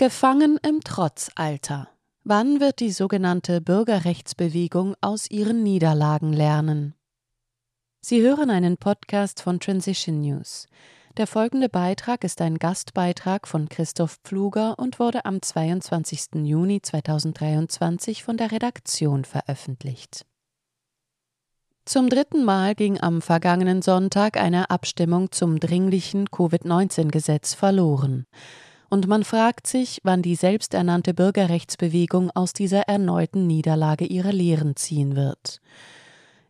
Gefangen im Trotzalter. Wann wird die sogenannte Bürgerrechtsbewegung aus ihren Niederlagen lernen? Sie hören einen Podcast von Transition News. Der folgende Beitrag ist ein Gastbeitrag von Christoph Pfluger und wurde am 22. Juni 2023 von der Redaktion veröffentlicht. Zum dritten Mal ging am vergangenen Sonntag eine Abstimmung zum dringlichen Covid-19-Gesetz verloren und man fragt sich, wann die selbsternannte Bürgerrechtsbewegung aus dieser erneuten Niederlage ihre Lehren ziehen wird.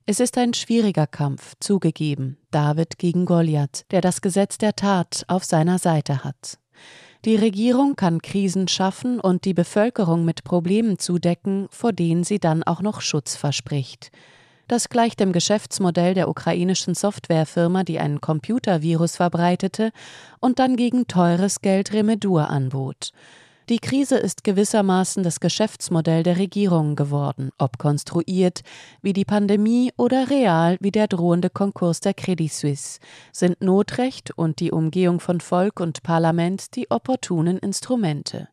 Es ist ein schwieriger Kampf, zugegeben, David gegen Goliath, der das Gesetz der Tat auf seiner Seite hat. Die Regierung kann Krisen schaffen und die Bevölkerung mit Problemen zudecken, vor denen sie dann auch noch Schutz verspricht. Das gleicht dem Geschäftsmodell der ukrainischen Softwarefirma, die einen Computervirus verbreitete und dann gegen teures Geld Remedur anbot. Die Krise ist gewissermaßen das Geschäftsmodell der Regierungen geworden, ob konstruiert wie die Pandemie oder real wie der drohende Konkurs der Credit Suisse, sind Notrecht und die Umgehung von Volk und Parlament die opportunen Instrumente.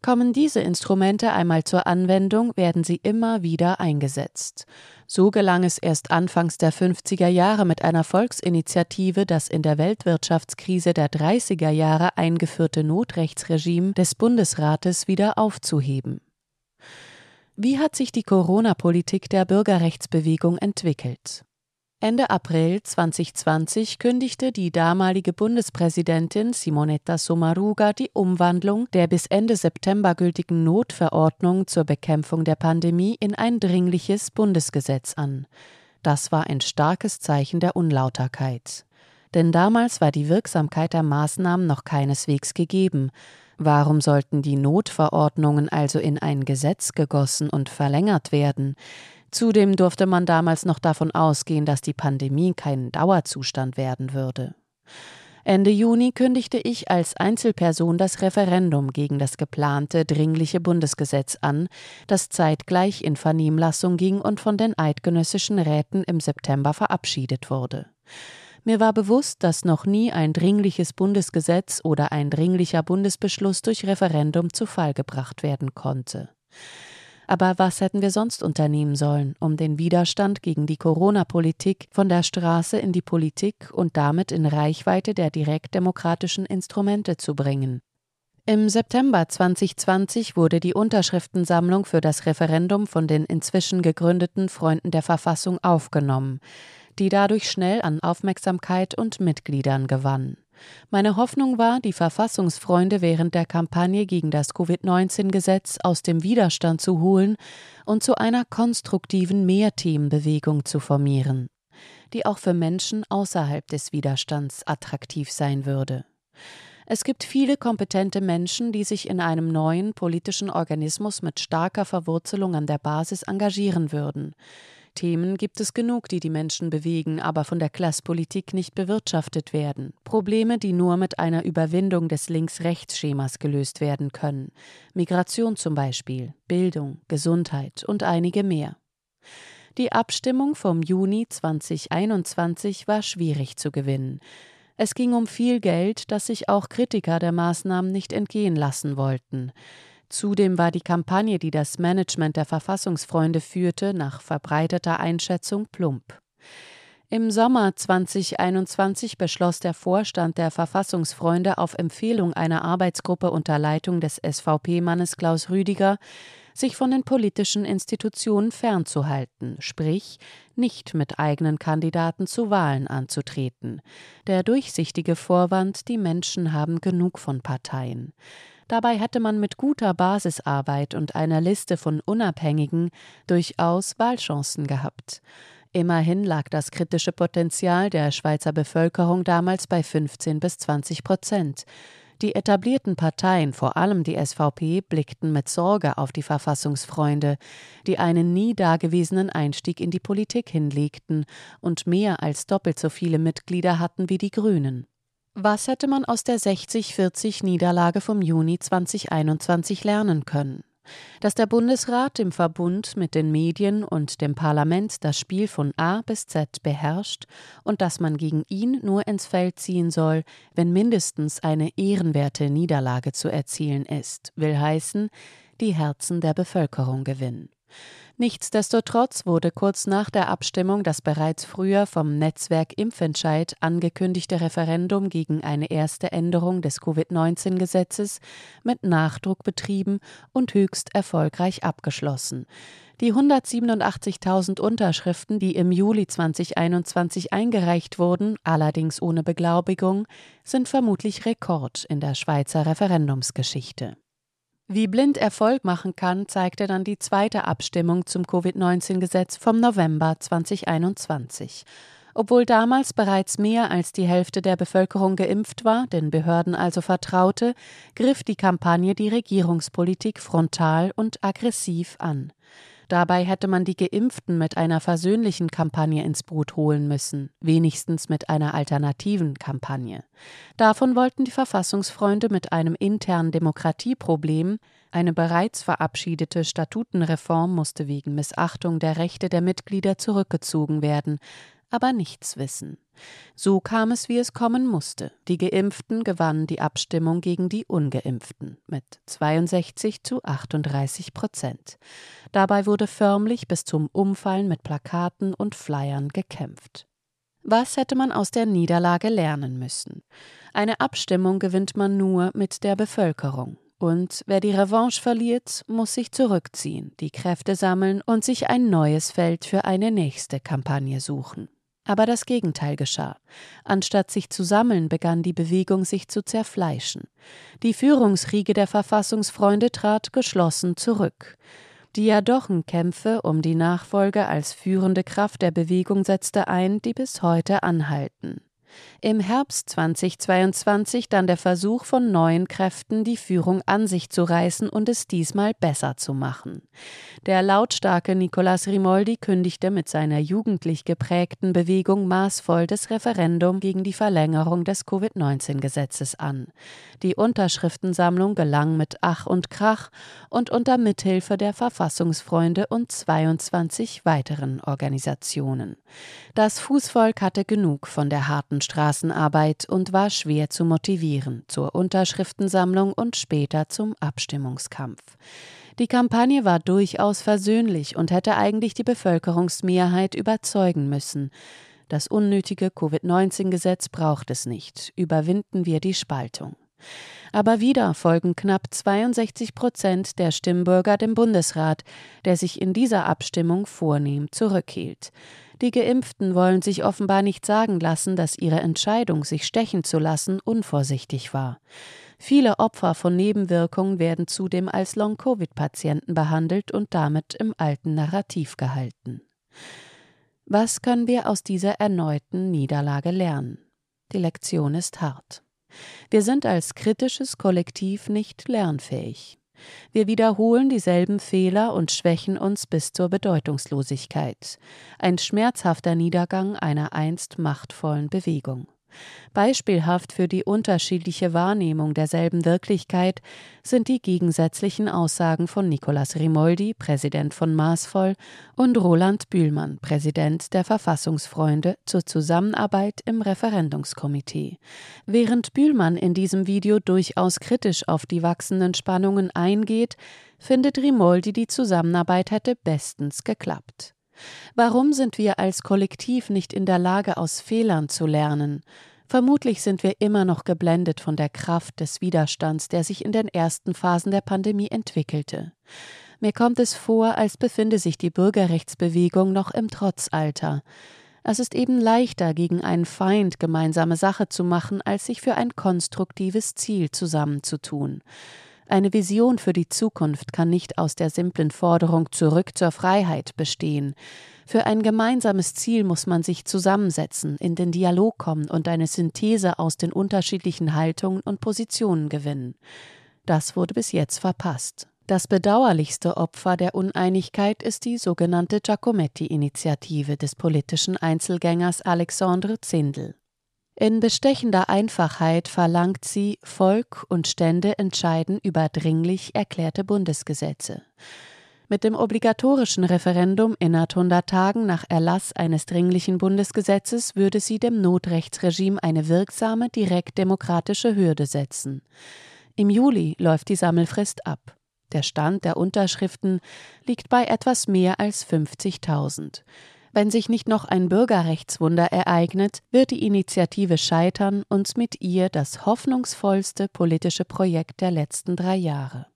Kommen diese Instrumente einmal zur Anwendung, werden sie immer wieder eingesetzt. So gelang es erst anfangs der 50er Jahre mit einer Volksinitiative, das in der Weltwirtschaftskrise der 30er Jahre eingeführte Notrechtsregime des Bundesrates wieder aufzuheben. Wie hat sich die Corona-Politik der Bürgerrechtsbewegung entwickelt? Ende April 2020 kündigte die damalige Bundespräsidentin Simonetta Sommaruga die Umwandlung der bis Ende September gültigen Notverordnung zur Bekämpfung der Pandemie in ein dringliches Bundesgesetz an. Das war ein starkes Zeichen der Unlauterkeit. Denn damals war die Wirksamkeit der Maßnahmen noch keineswegs gegeben. Warum sollten die Notverordnungen also in ein Gesetz gegossen und verlängert werden? Zudem durfte man damals noch davon ausgehen, dass die Pandemie kein Dauerzustand werden würde. Ende Juni kündigte ich als Einzelperson das Referendum gegen das geplante dringliche Bundesgesetz an, das zeitgleich in Vernehmlassung ging und von den eidgenössischen Räten im September verabschiedet wurde. Mir war bewusst, dass noch nie ein dringliches Bundesgesetz oder ein dringlicher Bundesbeschluss durch Referendum zu Fall gebracht werden konnte. Aber was hätten wir sonst unternehmen sollen, um den Widerstand gegen die Corona-Politik von der Straße in die Politik und damit in Reichweite der direktdemokratischen Instrumente zu bringen? Im September 2020 wurde die Unterschriftensammlung für das Referendum von den inzwischen gegründeten Freunden der Verfassung aufgenommen, die dadurch schnell an Aufmerksamkeit und Mitgliedern gewann. Meine Hoffnung war, die Verfassungsfreunde während der Kampagne gegen das Covid-19-Gesetz aus dem Widerstand zu holen und zu einer konstruktiven Mehrthemenbewegung zu formieren, die auch für Menschen außerhalb des Widerstands attraktiv sein würde. Es gibt viele kompetente Menschen, die sich in einem neuen politischen Organismus mit starker Verwurzelung an der Basis engagieren würden. Themen gibt es genug, die die Menschen bewegen, aber von der Klasspolitik nicht bewirtschaftet werden. Probleme, die nur mit einer Überwindung des Links-Rechts-Schemas gelöst werden können. Migration zum Beispiel, Bildung, Gesundheit und einige mehr. Die Abstimmung vom Juni 2021 war schwierig zu gewinnen. Es ging um viel Geld, das sich auch Kritiker der Maßnahmen nicht entgehen lassen wollten. Zudem war die Kampagne, die das Management der Verfassungsfreunde führte, nach verbreiteter Einschätzung plump. Im Sommer 2021 beschloss der Vorstand der Verfassungsfreunde auf Empfehlung einer Arbeitsgruppe unter Leitung des SVP-Mannes Klaus Rüdiger, sich von den politischen Institutionen fernzuhalten, sprich nicht mit eigenen Kandidaten zu Wahlen anzutreten. Der durchsichtige Vorwand, die Menschen haben genug von Parteien. Dabei hätte man mit guter Basisarbeit und einer Liste von Unabhängigen durchaus Wahlchancen gehabt. Immerhin lag das kritische Potenzial der Schweizer Bevölkerung damals bei 15 bis 20 Prozent. Die etablierten Parteien, vor allem die SVP, blickten mit Sorge auf die Verfassungsfreunde, die einen nie dagewesenen Einstieg in die Politik hinlegten und mehr als doppelt so viele Mitglieder hatten wie die Grünen. Was hätte man aus der 60-40 Niederlage vom Juni 2021 lernen können? dass der Bundesrat im Verbund mit den Medien und dem Parlament das Spiel von A bis Z beherrscht und dass man gegen ihn nur ins Feld ziehen soll, wenn mindestens eine ehrenwerte Niederlage zu erzielen ist, will heißen, die Herzen der Bevölkerung gewinnen. Nichtsdestotrotz wurde kurz nach der Abstimmung das bereits früher vom Netzwerk Impfentscheid angekündigte Referendum gegen eine erste Änderung des Covid-19-Gesetzes mit Nachdruck betrieben und höchst erfolgreich abgeschlossen. Die 187.000 Unterschriften, die im Juli 2021 eingereicht wurden, allerdings ohne Beglaubigung, sind vermutlich Rekord in der Schweizer Referendumsgeschichte. Wie blind Erfolg machen kann, zeigte dann die zweite Abstimmung zum Covid-19-Gesetz vom November 2021. Obwohl damals bereits mehr als die Hälfte der Bevölkerung geimpft war, den Behörden also vertraute, griff die Kampagne die Regierungspolitik frontal und aggressiv an. Dabei hätte man die Geimpften mit einer versöhnlichen Kampagne ins Boot holen müssen, wenigstens mit einer alternativen Kampagne. Davon wollten die Verfassungsfreunde mit einem internen Demokratieproblem, eine bereits verabschiedete Statutenreform musste wegen Missachtung der Rechte der Mitglieder zurückgezogen werden, aber nichts wissen. So kam es, wie es kommen musste. Die Geimpften gewannen die Abstimmung gegen die Ungeimpften mit 62 zu 38 Prozent. Dabei wurde förmlich bis zum Umfallen mit Plakaten und Flyern gekämpft. Was hätte man aus der Niederlage lernen müssen? Eine Abstimmung gewinnt man nur mit der Bevölkerung. Und wer die Revanche verliert, muss sich zurückziehen, die Kräfte sammeln und sich ein neues Feld für eine nächste Kampagne suchen. Aber das Gegenteil geschah. Anstatt sich zu sammeln, begann die Bewegung sich zu zerfleischen. Die Führungsriege der Verfassungsfreunde trat geschlossen zurück. Die Jadochenkämpfe um die Nachfolge als führende Kraft der Bewegung setzte ein, die bis heute anhalten. Im Herbst 2022 dann der Versuch von neuen Kräften, die Führung an sich zu reißen und es diesmal besser zu machen. Der lautstarke Nicolas Rimoldi kündigte mit seiner jugendlich geprägten Bewegung maßvoll das Referendum gegen die Verlängerung des Covid-19-Gesetzes an. Die Unterschriftensammlung gelang mit Ach und Krach und unter Mithilfe der Verfassungsfreunde und 22 weiteren Organisationen. Das Fußvolk hatte genug von der harten Straßenarbeit und war schwer zu motivieren zur Unterschriftensammlung und später zum Abstimmungskampf. Die Kampagne war durchaus versöhnlich und hätte eigentlich die Bevölkerungsmehrheit überzeugen müssen. Das unnötige Covid-19-Gesetz braucht es nicht. Überwinden wir die Spaltung. Aber wieder folgen knapp 62 Prozent der Stimmbürger dem Bundesrat, der sich in dieser Abstimmung vornehm zurückhielt. Die Geimpften wollen sich offenbar nicht sagen lassen, dass ihre Entscheidung, sich stechen zu lassen, unvorsichtig war. Viele Opfer von Nebenwirkungen werden zudem als Long-Covid-Patienten behandelt und damit im alten Narrativ gehalten. Was können wir aus dieser erneuten Niederlage lernen? Die Lektion ist hart. Wir sind als kritisches Kollektiv nicht lernfähig. Wir wiederholen dieselben Fehler und schwächen uns bis zur Bedeutungslosigkeit. Ein schmerzhafter Niedergang einer einst machtvollen Bewegung. Beispielhaft für die unterschiedliche Wahrnehmung derselben Wirklichkeit sind die gegensätzlichen Aussagen von Nicolas Rimoldi, Präsident von Maßvoll, und Roland Bühlmann, Präsident der Verfassungsfreunde, zur Zusammenarbeit im Referendumskomitee. Während Bühlmann in diesem Video durchaus kritisch auf die wachsenden Spannungen eingeht, findet Rimoldi, die Zusammenarbeit hätte bestens geklappt. Warum sind wir als Kollektiv nicht in der Lage, aus Fehlern zu lernen? Vermutlich sind wir immer noch geblendet von der Kraft des Widerstands, der sich in den ersten Phasen der Pandemie entwickelte. Mir kommt es vor, als befinde sich die Bürgerrechtsbewegung noch im Trotzalter. Es ist eben leichter, gegen einen Feind gemeinsame Sache zu machen, als sich für ein konstruktives Ziel zusammenzutun. Eine Vision für die Zukunft kann nicht aus der simplen Forderung zurück zur Freiheit bestehen. Für ein gemeinsames Ziel muss man sich zusammensetzen, in den Dialog kommen und eine Synthese aus den unterschiedlichen Haltungen und Positionen gewinnen. Das wurde bis jetzt verpasst. Das bedauerlichste Opfer der Uneinigkeit ist die sogenannte Giacometti-Initiative des politischen Einzelgängers Alexandre Zindel. In bestechender Einfachheit verlangt sie, Volk und Stände entscheiden über dringlich erklärte Bundesgesetze. Mit dem obligatorischen Referendum innerhalb 100 Tagen nach Erlass eines dringlichen Bundesgesetzes würde sie dem Notrechtsregime eine wirksame, direkt demokratische Hürde setzen. Im Juli läuft die Sammelfrist ab. Der Stand der Unterschriften liegt bei etwas mehr als 50.000. Wenn sich nicht noch ein Bürgerrechtswunder ereignet, wird die Initiative scheitern und mit ihr das hoffnungsvollste politische Projekt der letzten drei Jahre.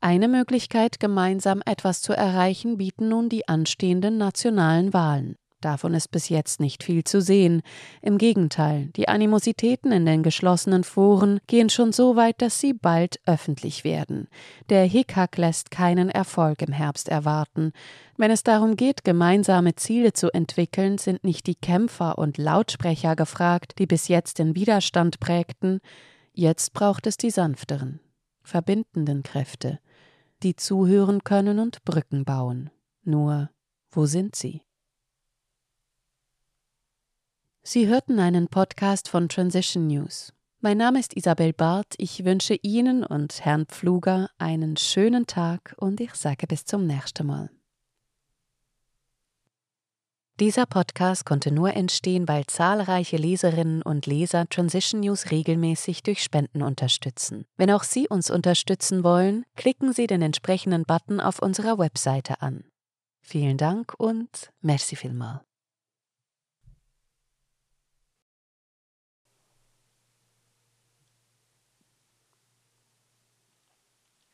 Eine Möglichkeit, gemeinsam etwas zu erreichen, bieten nun die anstehenden nationalen Wahlen. Davon ist bis jetzt nicht viel zu sehen. Im Gegenteil, die Animositäten in den geschlossenen Foren gehen schon so weit, dass sie bald öffentlich werden. Der Hickhack lässt keinen Erfolg im Herbst erwarten. Wenn es darum geht, gemeinsame Ziele zu entwickeln, sind nicht die Kämpfer und Lautsprecher gefragt, die bis jetzt den Widerstand prägten. Jetzt braucht es die sanfteren, verbindenden Kräfte, die zuhören können und Brücken bauen. Nur, wo sind sie? Sie hörten einen Podcast von Transition News. Mein Name ist Isabel Barth. Ich wünsche Ihnen und Herrn Pfluger einen schönen Tag und ich sage bis zum nächsten Mal. Dieser Podcast konnte nur entstehen, weil zahlreiche Leserinnen und Leser Transition News regelmäßig durch Spenden unterstützen. Wenn auch Sie uns unterstützen wollen, klicken Sie den entsprechenden Button auf unserer Webseite an. Vielen Dank und merci vielmal.